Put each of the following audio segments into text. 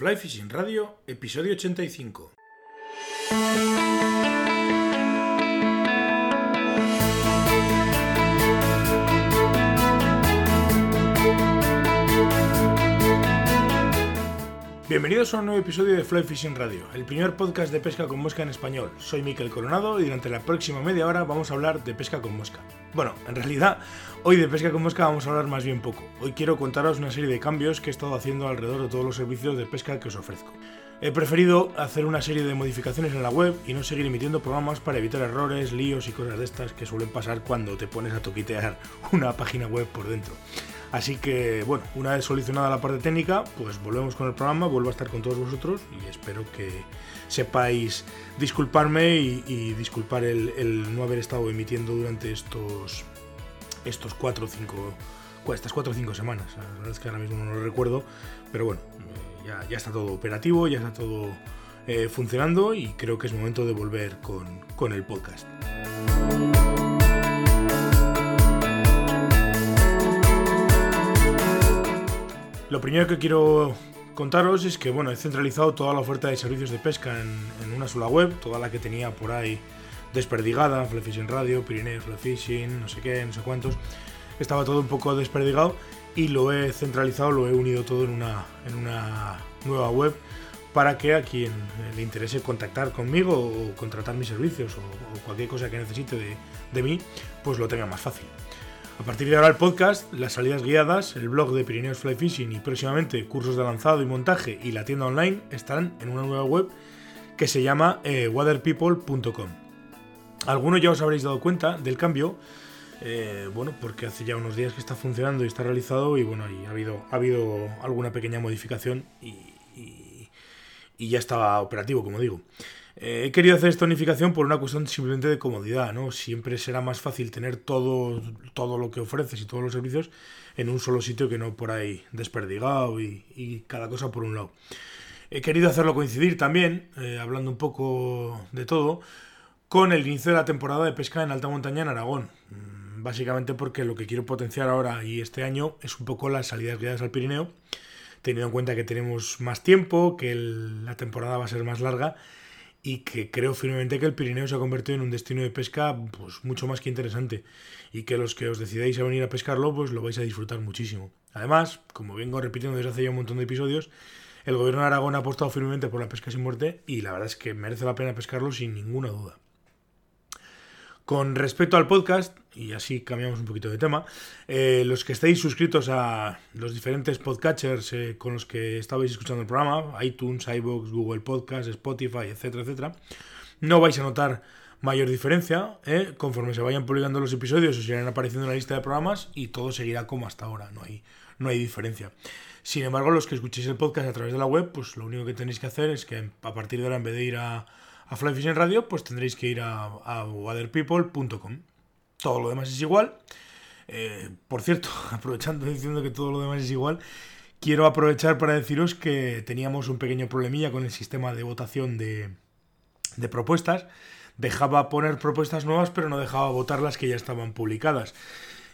Fly Fishing Radio, episodio 85. Bienvenidos a un nuevo episodio de Fly Fishing Radio, el primer podcast de pesca con mosca en español. Soy Miquel Coronado y durante la próxima media hora vamos a hablar de pesca con mosca. Bueno, en realidad, hoy de pesca con mosca vamos a hablar más bien poco. Hoy quiero contaros una serie de cambios que he estado haciendo alrededor de todos los servicios de pesca que os ofrezco. He preferido hacer una serie de modificaciones en la web y no seguir emitiendo programas para evitar errores, líos y cosas de estas que suelen pasar cuando te pones a toquitear una página web por dentro. Así que, bueno, una vez solucionada la parte técnica, pues volvemos con el programa, vuelvo a estar con todos vosotros y espero que sepáis disculparme y, disculpar el, no haber estado emitiendo durante estos estos cuatro o cinco estas cuatro o cinco semanas. La verdad es que ahora mismo no lo recuerdo, pero bueno, eh, ya, está todo operativo, ya está todo eh, funcionando y creo que es momento de volver con, con el podcast. Lo primero que quiero contaros es que bueno, he centralizado toda la oferta de servicios de pesca en, una sola web, toda la que tenía por ahí desperdigada, Fly Fishing Radio, Pirineo Fly Fishing, no sé qué, no sé cuántos. Estaba todo un poco desperdigado y lo he centralizado, lo he unido todo en una, en una nueva web para que a quien le interese contactar conmigo o contratar mis servicios o, cualquier cosa que necesite de, de mí, pues lo tenga más fácil. A partir de ahora el podcast, las salidas guiadas, el blog de Pirineos Fly Fishing y próximamente cursos de lanzado y montaje y la tienda online estarán en una nueva web que se llama eh, waterpeople.com. Algunos ya os habréis dado cuenta del cambio, eh, bueno, porque hace ya unos días que está funcionando y está realizado y bueno, y ha habido, ha habido alguna pequeña modificación y, y ya estaba operativo, como digo. Eh, he querido hacer esta unificación por una cuestión simplemente de comodidad, ¿no? Siempre será más fácil tener todo, todo lo que ofreces y todos los servicios en un solo sitio que no por ahí desperdigado y, cada cosa por un lado. He querido hacerlo coincidir también, eh, hablando un poco de todo, con el inicio de la temporada de pesca en alta montaña en Aragón. Mm, básicamente porque lo que quiero potenciar ahora y este año es un poco las salidas guiadas al Pirineo, teniendo en cuenta que tenemos más tiempo, que la temporada va a ser más larga y que creo firmemente que el Pirineo se ha convertido en un destino de pesca pues mucho más que interesante y que los que os decidáis a venir a pescarlo pues lo vais a disfrutar muchísimo. Además, como vengo repitiendo desde hace ya un montón de episodios, el gobierno de Aragón ha apostado firmemente por la pesca sin muerte y la verdad es que merece la pena pescarlo sin ninguna duda. Con respecto al podcast, y así cambiamos un poquito de tema, eh, los que estáis suscritos a los diferentes podcatchers eh, con los que estabais escuchando el programa, iTunes, iVoox, Google Podcast, Spotify, etcétera, etcétera, no vais a notar mayor diferencia. Eh, conforme se vayan publicando los episodios, os irán apareciendo en la lista de programas y todo seguirá como hasta ahora, no hay, no hay diferencia. Sin embargo, los que escuchéis el podcast a través de la web, pues lo único que tenéis que hacer es que a partir de ahora, en vez de ir a a Fly Fishing Radio, pues tendréis que ir a, a. Todo lo demás es igual. Eh, por cierto, aprovechando diciendo que todo lo demás es igual, quiero aprovechar para deciros que teníamos un pequeño problemilla con el sistema de votación de propuestas. Dejaba poner propuestas nuevas, pero no dejaba votar las que ya estaban publicadas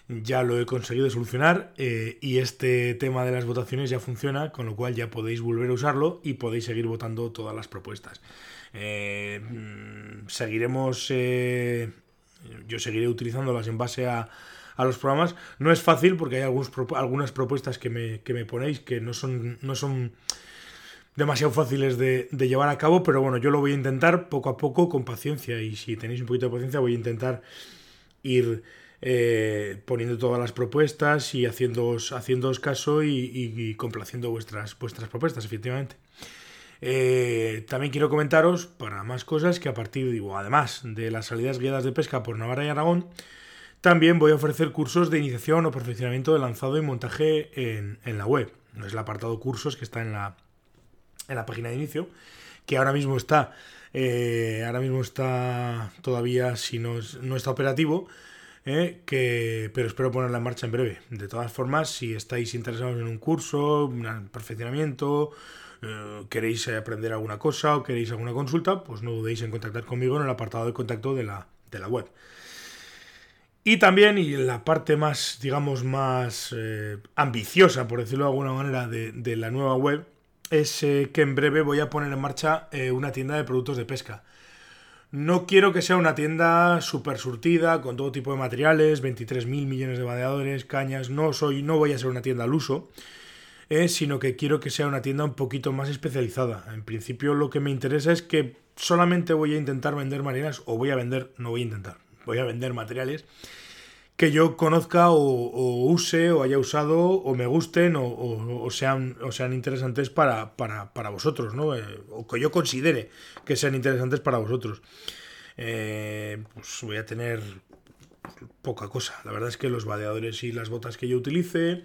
ya lo he conseguido solucionar eh, y este tema de las votaciones ya funciona, con lo cual ya podéis volver a usarlo y podéis seguir votando todas las propuestas. Eh, mm, seguiremos, eh, yo seguiré utilizándolas en base a, los programas. No es fácil porque hay algunas propuestas que me, ponéis que no son, no son demasiado fáciles de, llevar a cabo, pero bueno, yo lo voy a intentar poco a poco con paciencia y si tenéis un poquito de paciencia voy a intentar ir eh, poniendo todas las propuestas y haciéndoos, caso y, complaciendo vuestras, vuestras propuestas, efectivamente. Eh, también quiero comentaros, para más cosas, que a partir, digo, además de las salidas guiadas de pesca por Navarra y Aragón, también voy a ofrecer cursos de iniciación o perfeccionamiento de lanzado y montaje en, la web. Es el apartado cursos que está en la, en la página de inicio, que ahora mismo está, eh, ahora mismo está todavía, si no, no está operativo, ¿eh? que, pero espero ponerla en marcha en breve. De todas formas, si estáis interesados en un curso, un perfeccionamiento, eh, queréis aprender alguna cosa o queréis alguna consulta, pues no dudéis en contactar conmigo en el apartado de contacto de la, web. Y también, y la parte más, digamos, más eh, ambiciosa, por decirlo de alguna manera, de, de la nueva web, es que en breve voy a poner en marcha una tienda de productos de pesca. No quiero que sea una tienda súper surtida, con todo tipo de materiales, 23.000 millones de vadeadores, cañas. No, soy, no voy a ser una tienda al uso, eh, sino que quiero que sea una tienda un poquito más especializada. En principio lo que me interesa es que solamente voy a intentar vender marinas, o voy a vender, no voy a intentar, voy a vender materiales que yo conozca o, use o haya usado o me gusten o, sean, o sean interesantes para, para, vosotros, ¿no? Eh, o que yo considere que sean interesantes para vosotros. Eh, pues voy a tener poca cosa. La verdad es que los vadeadores y las botas que yo utilice,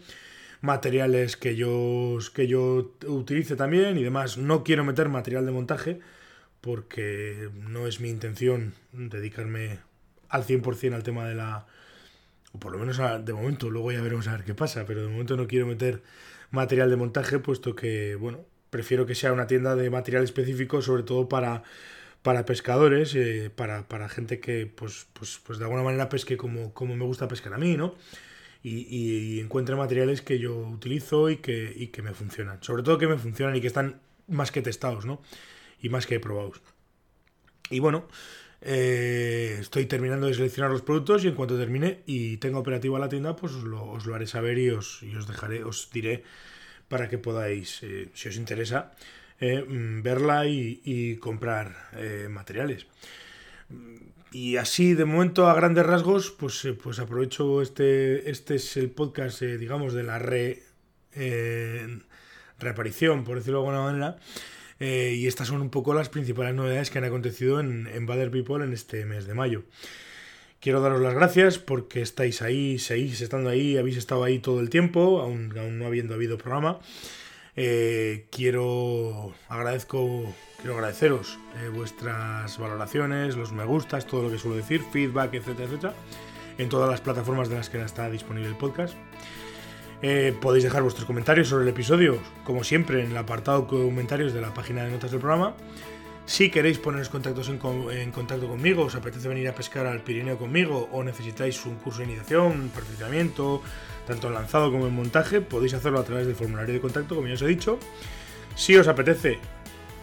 materiales que yo, que yo utilice también y demás. No quiero meter material de montaje porque no es mi intención dedicarme al 100% al tema de la o por lo menos de momento, luego ya veremos a ver qué pasa, pero de momento no quiero meter material de montaje, puesto que, bueno, prefiero que sea una tienda de material específico, sobre todo para, para pescadores, eh, para, para, gente que, pues, pues, pues de alguna manera pesque como, como me gusta pescar a mí, ¿no? Y, y, encuentre materiales que yo utilizo y que, y que me funcionan. Sobre todo que me funcionan y que están más que testados, ¿no? Y más que probados. Y bueno, eh, estoy terminando de seleccionar los productos y en cuanto termine y tenga operativa la tienda, pues os lo, haré saber y os, os, dejaré, os diré para que podáis, eh, si os interesa, eh, mm, verla y, comprar materiales. Y así, de momento, a grandes rasgos, pues, pues aprovecho este, este es el podcast, digamos, de la re, reaparición, por decirlo de alguna manera. Eh, y estas son un poco las principales novedades que han acontecido en, en People en este mes de mayo. Quiero daros las gracias porque estáis ahí, seguís estando ahí, habéis estado ahí todo el tiempo, aún, aún no habiendo habido programa. Eh, quiero agradezco quiero agradeceros eh, vuestras valoraciones, los me gustas, todo lo que suelo decir, feedback, etcétera, etcétera, en todas las plataformas de las que está disponible el podcast. Eh, podéis dejar vuestros comentarios sobre el episodio, como siempre, en el apartado comentarios de la página de notas del programa. Si queréis poneros contactos en, contacto conmigo, os apetece venir a pescar al Pirineo conmigo o necesitáis un curso de iniciación, perfeccionamiento, tanto en lanzado como en montaje, podéis hacerlo a través del formulario de contacto, como ya os he dicho. Si os apetece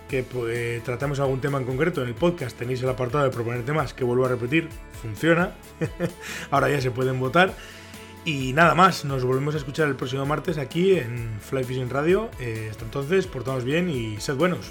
que pues, tratemos algún tema en concreto en el podcast, tenéis el apartado de proponer temas que vuelvo a repetir, funciona. Ahora ya se pueden votar. Y nada más, nos volvemos a escuchar el próximo martes aquí en Fly Fishing Radio. Eh, hasta entonces, portaos bien y sed buenos.